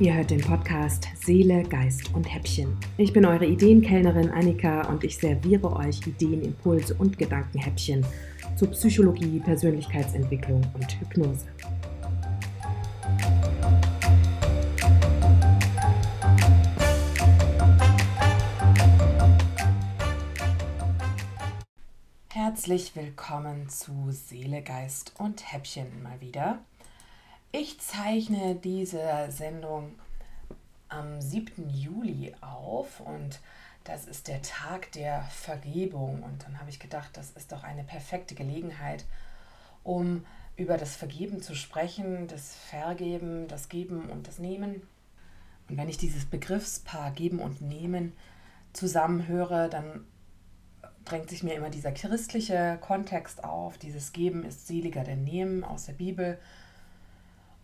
Ihr hört den Podcast Seele, Geist und Häppchen. Ich bin eure Ideenkellnerin Annika und ich serviere euch Ideen, Impulse und Gedankenhäppchen zu Psychologie, Persönlichkeitsentwicklung und Hypnose. Herzlich willkommen zu Seele, Geist und Häppchen mal wieder. Ich zeichne diese Sendung am 7. Juli auf und das ist der Tag der Vergebung. Und dann habe ich gedacht, das ist doch eine perfekte Gelegenheit, um über das Vergeben zu sprechen, das Vergeben, das Geben und das Nehmen. Und wenn ich dieses Begriffspaar Geben und Nehmen zusammenhöre, dann drängt sich mir immer dieser christliche Kontext auf. Dieses Geben ist seliger denn Nehmen aus der Bibel.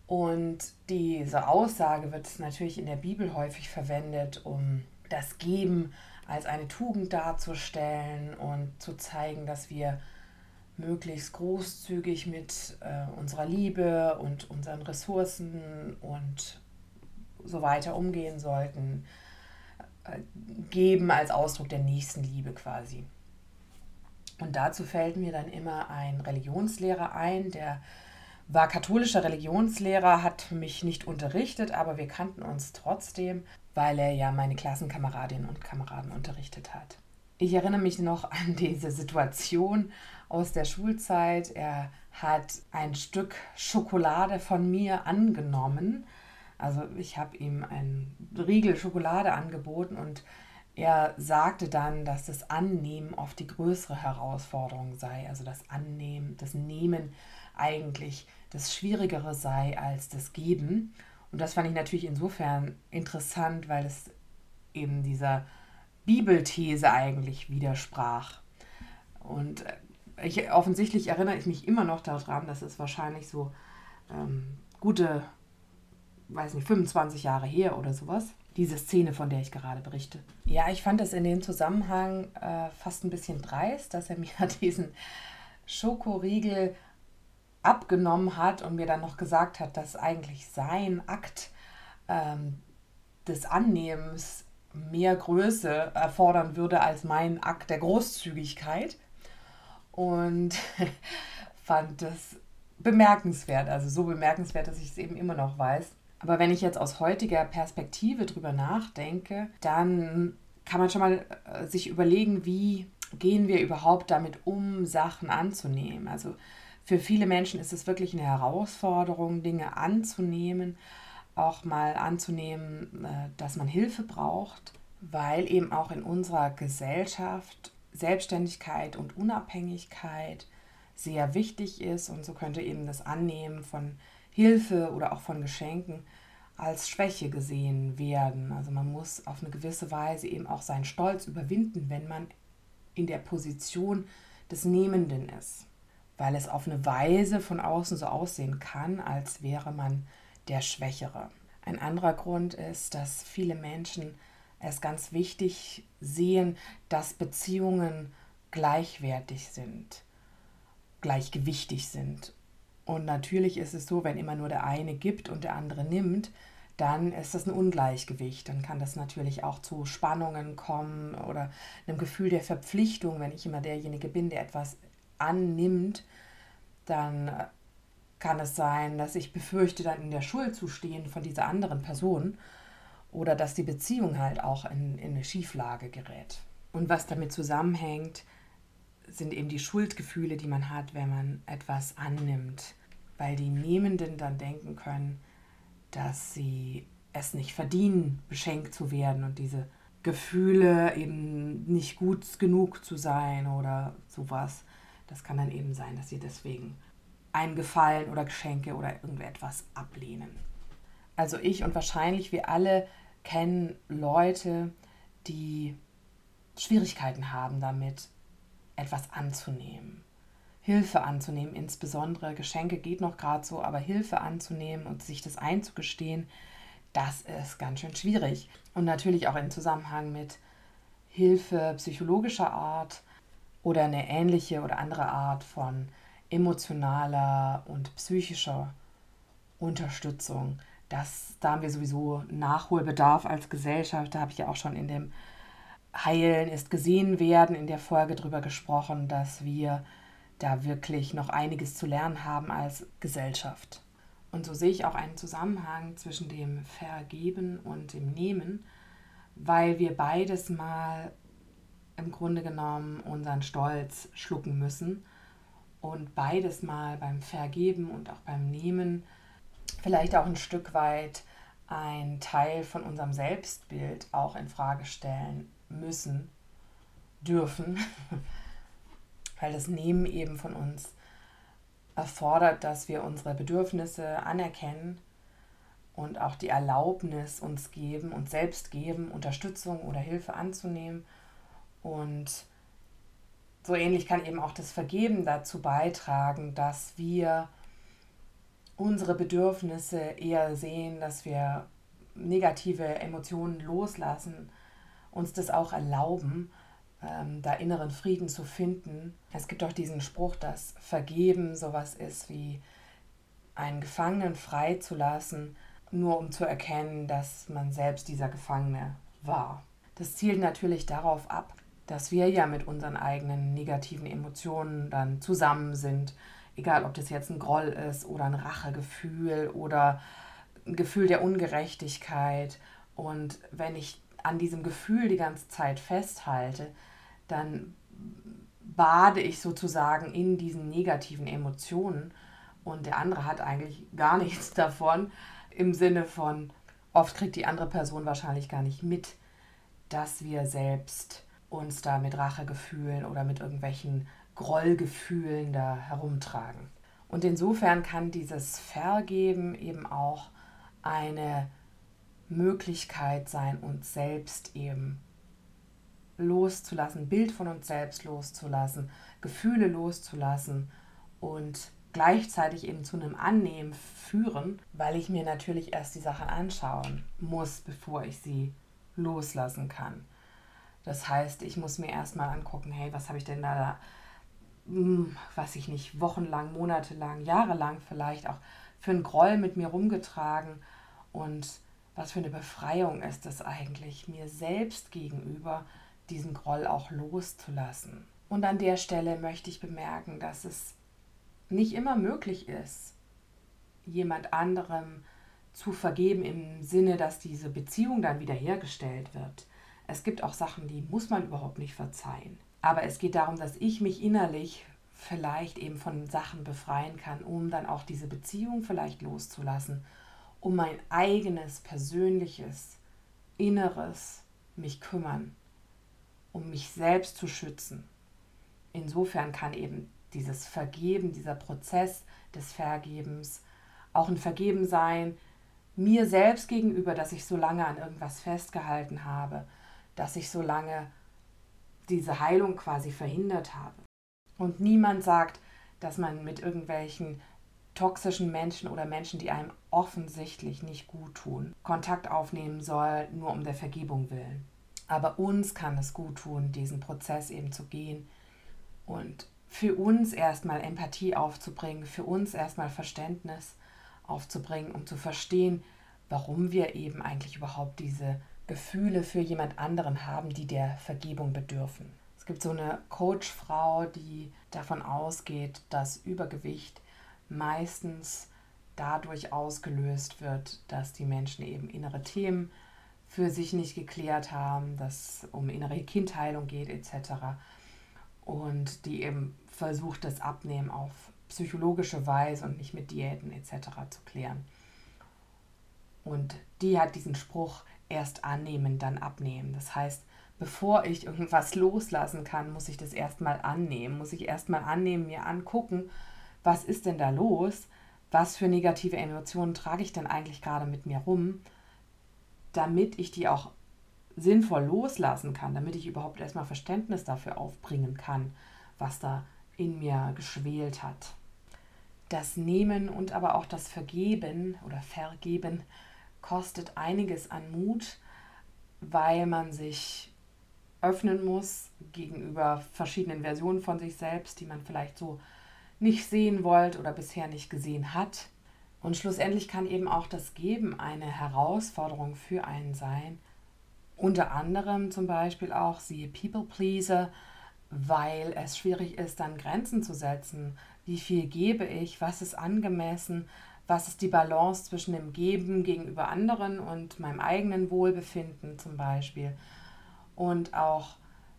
Und diese Aussage wird natürlich in der Bibel häufig verwendet, um das Geben als eine Tugend darzustellen und zu zeigen, dass wir möglichst großzügig mit äh, unserer Liebe und unseren Ressourcen und so weiter umgehen sollten. Äh, geben als Ausdruck der Nächstenliebe quasi. Und dazu fällt mir dann immer ein Religionslehrer ein, der war katholischer Religionslehrer, hat mich nicht unterrichtet, aber wir kannten uns trotzdem, weil er ja meine Klassenkameradinnen und Kameraden unterrichtet hat. Ich erinnere mich noch an diese Situation aus der Schulzeit. Er hat ein Stück Schokolade von mir angenommen. Also ich habe ihm ein Riegel Schokolade angeboten und er sagte dann, dass das Annehmen oft die größere Herausforderung sei. Also das Annehmen, das Nehmen eigentlich das Schwierigere sei als das Geben. Und das fand ich natürlich insofern interessant, weil es eben dieser Bibelthese eigentlich widersprach. Und äh, ich, offensichtlich erinnere ich mich immer noch daran, dass es wahrscheinlich so ähm, gute, weiß nicht, 25 Jahre her oder sowas diese Szene, von der ich gerade berichte. Ja, ich fand es in dem Zusammenhang äh, fast ein bisschen dreist, dass er mir diesen Schokoriegel abgenommen hat und mir dann noch gesagt hat, dass eigentlich sein Akt ähm, des Annehmens mehr Größe erfordern würde als mein Akt der Großzügigkeit. Und fand das bemerkenswert, also so bemerkenswert, dass ich es eben immer noch weiß. Aber wenn ich jetzt aus heutiger Perspektive drüber nachdenke, dann kann man schon mal äh, sich überlegen, wie gehen wir überhaupt damit um, Sachen anzunehmen. Also für viele Menschen ist es wirklich eine Herausforderung, Dinge anzunehmen, auch mal anzunehmen, äh, dass man Hilfe braucht, weil eben auch in unserer Gesellschaft Selbstständigkeit und Unabhängigkeit sehr wichtig ist und so könnte eben das Annehmen von Hilfe oder auch von Geschenken als Schwäche gesehen werden. Also man muss auf eine gewisse Weise eben auch seinen Stolz überwinden, wenn man in der Position des Nehmenden ist, weil es auf eine Weise von außen so aussehen kann, als wäre man der Schwächere. Ein anderer Grund ist, dass viele Menschen es ganz wichtig sehen, dass Beziehungen gleichwertig sind, gleichgewichtig sind und natürlich ist es so, wenn immer nur der eine gibt und der andere nimmt, dann ist das ein Ungleichgewicht. Dann kann das natürlich auch zu Spannungen kommen oder einem Gefühl der Verpflichtung, wenn ich immer derjenige bin, der etwas annimmt, dann kann es sein, dass ich befürchte, dann in der Schuld zu stehen von dieser anderen Person oder dass die Beziehung halt auch in, in eine Schieflage gerät. Und was damit zusammenhängt, sind eben die Schuldgefühle, die man hat, wenn man etwas annimmt, weil die Nehmenden dann denken können, dass sie es nicht verdienen, beschenkt zu werden und diese Gefühle eben nicht gut genug zu sein oder sowas. Das kann dann eben sein, dass sie deswegen einen Gefallen oder Geschenke oder irgendetwas ablehnen. Also ich und wahrscheinlich wir alle kennen Leute, die Schwierigkeiten haben damit, etwas anzunehmen. Hilfe anzunehmen, insbesondere Geschenke geht noch gerade so, aber Hilfe anzunehmen und sich das einzugestehen, das ist ganz schön schwierig. Und natürlich auch im Zusammenhang mit Hilfe psychologischer Art oder eine ähnliche oder andere Art von emotionaler und psychischer Unterstützung. Das, da haben wir sowieso Nachholbedarf als Gesellschaft. Da habe ich ja auch schon in dem Heilen ist gesehen werden in der Folge darüber gesprochen, dass wir da wirklich noch einiges zu lernen haben als Gesellschaft. Und so sehe ich auch einen Zusammenhang zwischen dem Vergeben und dem Nehmen, weil wir beides mal im Grunde genommen unseren Stolz schlucken müssen und beides mal beim Vergeben und auch beim Nehmen vielleicht auch ein Stück weit ein Teil von unserem Selbstbild auch in Frage stellen müssen, dürfen, weil das Nehmen eben von uns erfordert, dass wir unsere Bedürfnisse anerkennen und auch die Erlaubnis uns geben, uns selbst geben, Unterstützung oder Hilfe anzunehmen. Und so ähnlich kann eben auch das Vergeben dazu beitragen, dass wir unsere Bedürfnisse eher sehen, dass wir negative Emotionen loslassen, uns das auch erlauben, ähm, da inneren Frieden zu finden. Es gibt auch diesen Spruch, dass Vergeben sowas ist wie einen Gefangenen freizulassen, nur um zu erkennen, dass man selbst dieser Gefangene war. Das zielt natürlich darauf ab, dass wir ja mit unseren eigenen negativen Emotionen dann zusammen sind. Egal, ob das jetzt ein Groll ist oder ein Rachegefühl oder ein Gefühl der Ungerechtigkeit. Und wenn ich an diesem Gefühl die ganze Zeit festhalte, dann bade ich sozusagen in diesen negativen Emotionen und der andere hat eigentlich gar nichts davon im Sinne von, oft kriegt die andere Person wahrscheinlich gar nicht mit, dass wir selbst uns da mit Rachegefühlen oder mit irgendwelchen Grollgefühlen da herumtragen. Und insofern kann dieses Vergeben eben auch eine Möglichkeit sein, uns selbst eben loszulassen, Bild von uns selbst loszulassen, Gefühle loszulassen und gleichzeitig eben zu einem Annehmen führen, weil ich mir natürlich erst die Sachen anschauen muss, bevor ich sie loslassen kann. Das heißt, ich muss mir erstmal angucken, hey, was habe ich denn da, hm, weiß ich nicht, wochenlang, monatelang, jahrelang vielleicht auch für einen Groll mit mir rumgetragen und was für eine Befreiung ist es eigentlich, mir selbst gegenüber diesen Groll auch loszulassen. Und an der Stelle möchte ich bemerken, dass es nicht immer möglich ist, jemand anderem zu vergeben im Sinne, dass diese Beziehung dann wiederhergestellt wird. Es gibt auch Sachen, die muss man überhaupt nicht verzeihen. Aber es geht darum, dass ich mich innerlich vielleicht eben von Sachen befreien kann, um dann auch diese Beziehung vielleicht loszulassen, um mein eigenes, persönliches, inneres mich kümmern um mich selbst zu schützen. Insofern kann eben dieses Vergeben, dieser Prozess des Vergebens auch ein Vergeben sein, mir selbst gegenüber, dass ich so lange an irgendwas festgehalten habe, dass ich so lange diese Heilung quasi verhindert habe. Und niemand sagt, dass man mit irgendwelchen toxischen Menschen oder Menschen, die einem offensichtlich nicht gut tun, Kontakt aufnehmen soll, nur um der Vergebung willen. Aber uns kann es gut tun, diesen Prozess eben zu gehen und für uns erstmal Empathie aufzubringen, für uns erstmal Verständnis aufzubringen, um zu verstehen, warum wir eben eigentlich überhaupt diese Gefühle für jemand anderen haben, die der Vergebung bedürfen. Es gibt so eine Coachfrau, die davon ausgeht, dass Übergewicht meistens dadurch ausgelöst wird, dass die Menschen eben innere Themen für sich nicht geklärt haben, dass es um innere Kindheilung geht etc. Und die eben versucht, das Abnehmen auf psychologische Weise und nicht mit Diäten etc. zu klären. Und die hat diesen Spruch erst annehmen, dann abnehmen. Das heißt, bevor ich irgendwas loslassen kann, muss ich das erstmal annehmen, muss ich erstmal annehmen, mir angucken, was ist denn da los, was für negative Emotionen trage ich denn eigentlich gerade mit mir rum damit ich die auch sinnvoll loslassen kann, damit ich überhaupt erstmal Verständnis dafür aufbringen kann, was da in mir geschwelt hat. Das Nehmen und aber auch das Vergeben oder Vergeben kostet einiges an Mut, weil man sich öffnen muss gegenüber verschiedenen Versionen von sich selbst, die man vielleicht so nicht sehen wollte oder bisher nicht gesehen hat. Und schlussendlich kann eben auch das Geben eine Herausforderung für einen sein. Unter anderem zum Beispiel auch siehe People Pleaser, weil es schwierig ist, dann Grenzen zu setzen. Wie viel gebe ich? Was ist angemessen? Was ist die Balance zwischen dem Geben gegenüber anderen und meinem eigenen Wohlbefinden zum Beispiel? Und auch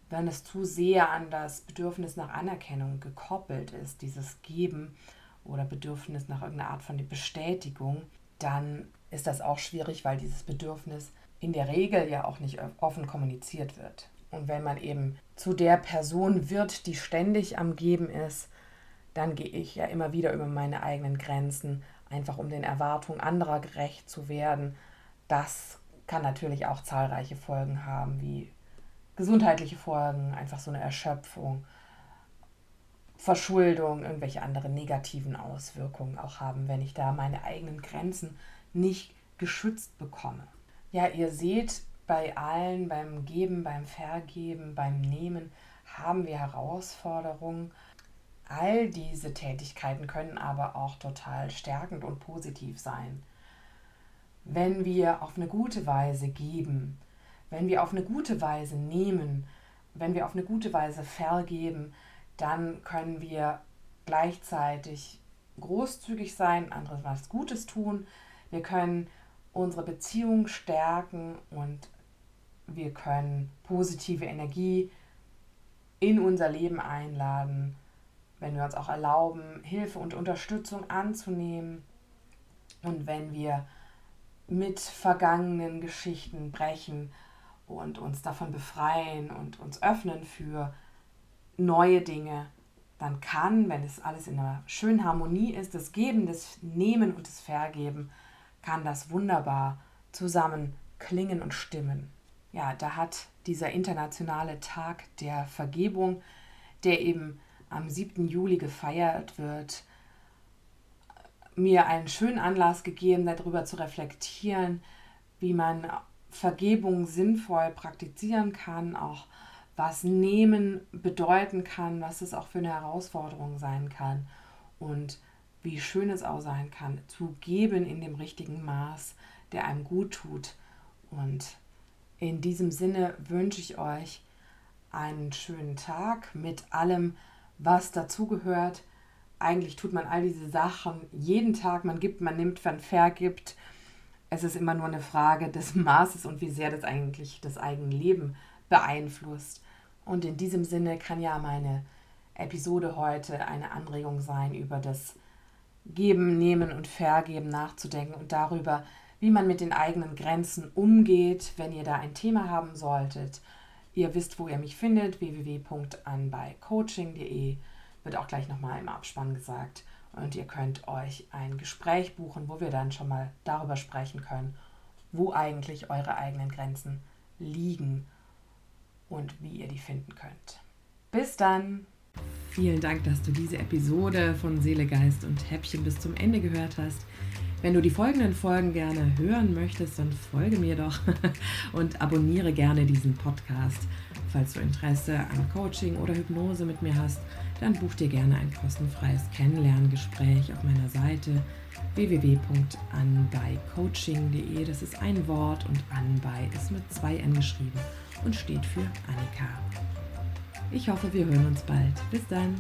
wenn es zu sehr an das Bedürfnis nach Anerkennung gekoppelt ist, dieses Geben oder Bedürfnis nach irgendeiner Art von Bestätigung, dann ist das auch schwierig, weil dieses Bedürfnis in der Regel ja auch nicht offen kommuniziert wird. Und wenn man eben zu der Person wird, die ständig am Geben ist, dann gehe ich ja immer wieder über meine eigenen Grenzen, einfach um den Erwartungen anderer gerecht zu werden. Das kann natürlich auch zahlreiche Folgen haben, wie gesundheitliche Folgen, einfach so eine Erschöpfung, Verschuldung, irgendwelche anderen negativen Auswirkungen auch haben, wenn ich da meine eigenen Grenzen nicht geschützt bekomme. Ja, ihr seht, bei allen, beim Geben, beim Vergeben, beim Nehmen haben wir Herausforderungen. All diese Tätigkeiten können aber auch total stärkend und positiv sein. Wenn wir auf eine gute Weise geben, wenn wir auf eine gute Weise nehmen, wenn wir auf eine gute Weise vergeben, dann können wir gleichzeitig großzügig sein, andere was Gutes tun. Wir können unsere Beziehung stärken und wir können positive Energie in unser Leben einladen, wenn wir uns auch erlauben, Hilfe und Unterstützung anzunehmen und wenn wir mit vergangenen Geschichten brechen und uns davon befreien und uns öffnen für neue Dinge, dann kann, wenn es alles in einer schönen Harmonie ist, das Geben, das Nehmen und das Vergeben, kann das wunderbar zusammen klingen und stimmen. Ja, da hat dieser internationale Tag der Vergebung, der eben am 7. Juli gefeiert wird, mir einen schönen Anlass gegeben, darüber zu reflektieren, wie man Vergebung sinnvoll praktizieren kann, auch was Nehmen bedeuten kann, was es auch für eine Herausforderung sein kann und wie schön es auch sein kann, zu geben in dem richtigen Maß, der einem gut tut. Und in diesem Sinne wünsche ich euch einen schönen Tag mit allem, was dazugehört. Eigentlich tut man all diese Sachen jeden Tag, man gibt, man nimmt, man vergibt es ist immer nur eine Frage des Maßes und wie sehr das eigentlich das eigene Leben beeinflusst. Und in diesem Sinne kann ja meine Episode heute eine Anregung sein, über das Geben, Nehmen und Vergeben nachzudenken und darüber, wie man mit den eigenen Grenzen umgeht, wenn ihr da ein Thema haben solltet. Ihr wisst, wo ihr mich findet, www.anbeicoaching.de, wird auch gleich nochmal im Abspann gesagt. Und ihr könnt euch ein Gespräch buchen, wo wir dann schon mal darüber sprechen können, wo eigentlich eure eigenen Grenzen liegen und wie ihr die finden könnt. Bis dann! Vielen Dank, dass du diese Episode von Seele, Geist und Häppchen bis zum Ende gehört hast. Wenn du die folgenden Folgen gerne hören möchtest, dann folge mir doch und abonniere gerne diesen Podcast. Falls du Interesse an Coaching oder Hypnose mit mir hast, dann buch dir gerne ein kostenfreies Kennenlerngespräch auf meiner Seite www.anbeicoaching.de. Das ist ein Wort und Anbei ist mit zwei N geschrieben und steht für Annika. Ich hoffe, wir hören uns bald. Bis dann.